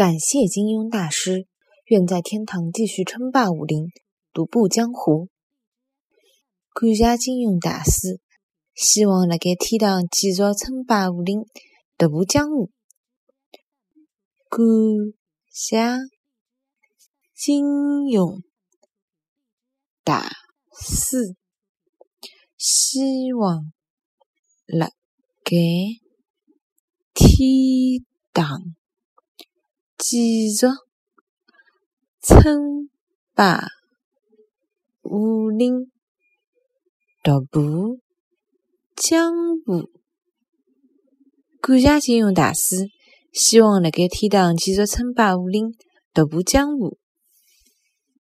感谢金庸大师，愿在天堂继续称霸武林，独步江湖。感谢金庸大师，希望辣盖天堂继续称霸武林，独步江湖。感谢金庸大师，希望辣盖天堂。继续称霸武林，独步江湖。感谢金庸大师，希望辣盖天堂继续称霸武林，独步江湖。